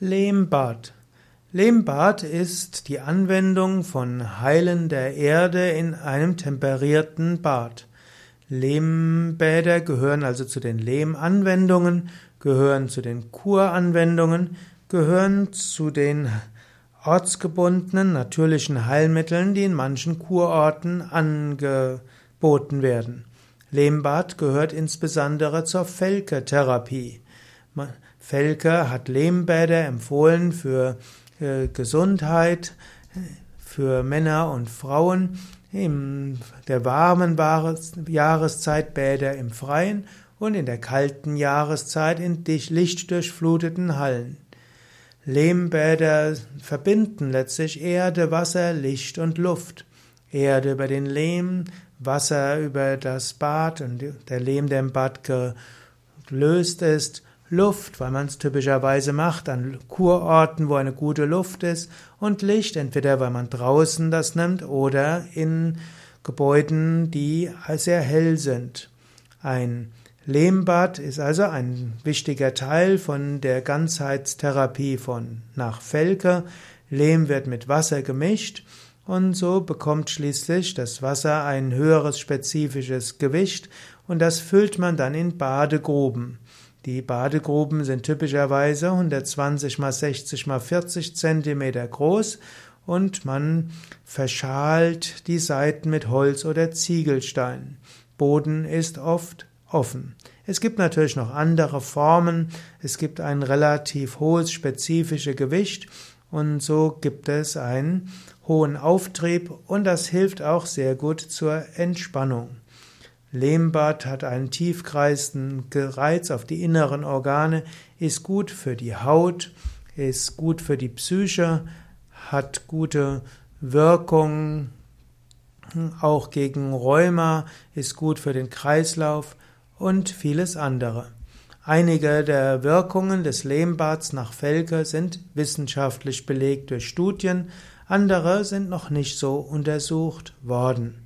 Lehmbad. Lehmbad ist die Anwendung von heilender Erde in einem temperierten Bad. Lehmbäder gehören also zu den Lehmanwendungen, gehören zu den Kuranwendungen, gehören zu den ortsgebundenen natürlichen Heilmitteln, die in manchen Kurorten angeboten werden. Lehmbad gehört insbesondere zur Felke-Therapie. Felke hat Lehmbäder empfohlen für äh, Gesundheit, für Männer und Frauen in der warmen Jahreszeit Bäder im Freien und in der kalten Jahreszeit in lichtdurchfluteten Hallen. Lehmbäder verbinden letztlich Erde, Wasser, Licht und Luft. Erde über den Lehm, Wasser über das Bad und der Lehm, der im Bad gelöst ist, Luft, weil man es typischerweise macht an Kurorten, wo eine gute Luft ist, und Licht, entweder weil man draußen das nimmt oder in Gebäuden, die sehr hell sind. Ein Lehmbad ist also ein wichtiger Teil von der Ganzheitstherapie von nach Felke. Lehm wird mit Wasser gemischt und so bekommt schließlich das Wasser ein höheres spezifisches Gewicht und das füllt man dann in Badegruben. Die Badegruben sind typischerweise 120 mal 60 mal 40 Zentimeter groß und man verschalt die Seiten mit Holz oder Ziegelstein. Boden ist oft offen. Es gibt natürlich noch andere Formen. Es gibt ein relativ hohes spezifisches Gewicht und so gibt es einen hohen Auftrieb und das hilft auch sehr gut zur Entspannung. Lehmbad hat einen tiefkreisenden Gereiz auf die inneren Organe, ist gut für die Haut, ist gut für die Psyche, hat gute Wirkung auch gegen Rheuma, ist gut für den Kreislauf und vieles andere. Einige der Wirkungen des Lehmbads nach Felke sind wissenschaftlich belegt durch Studien, andere sind noch nicht so untersucht worden.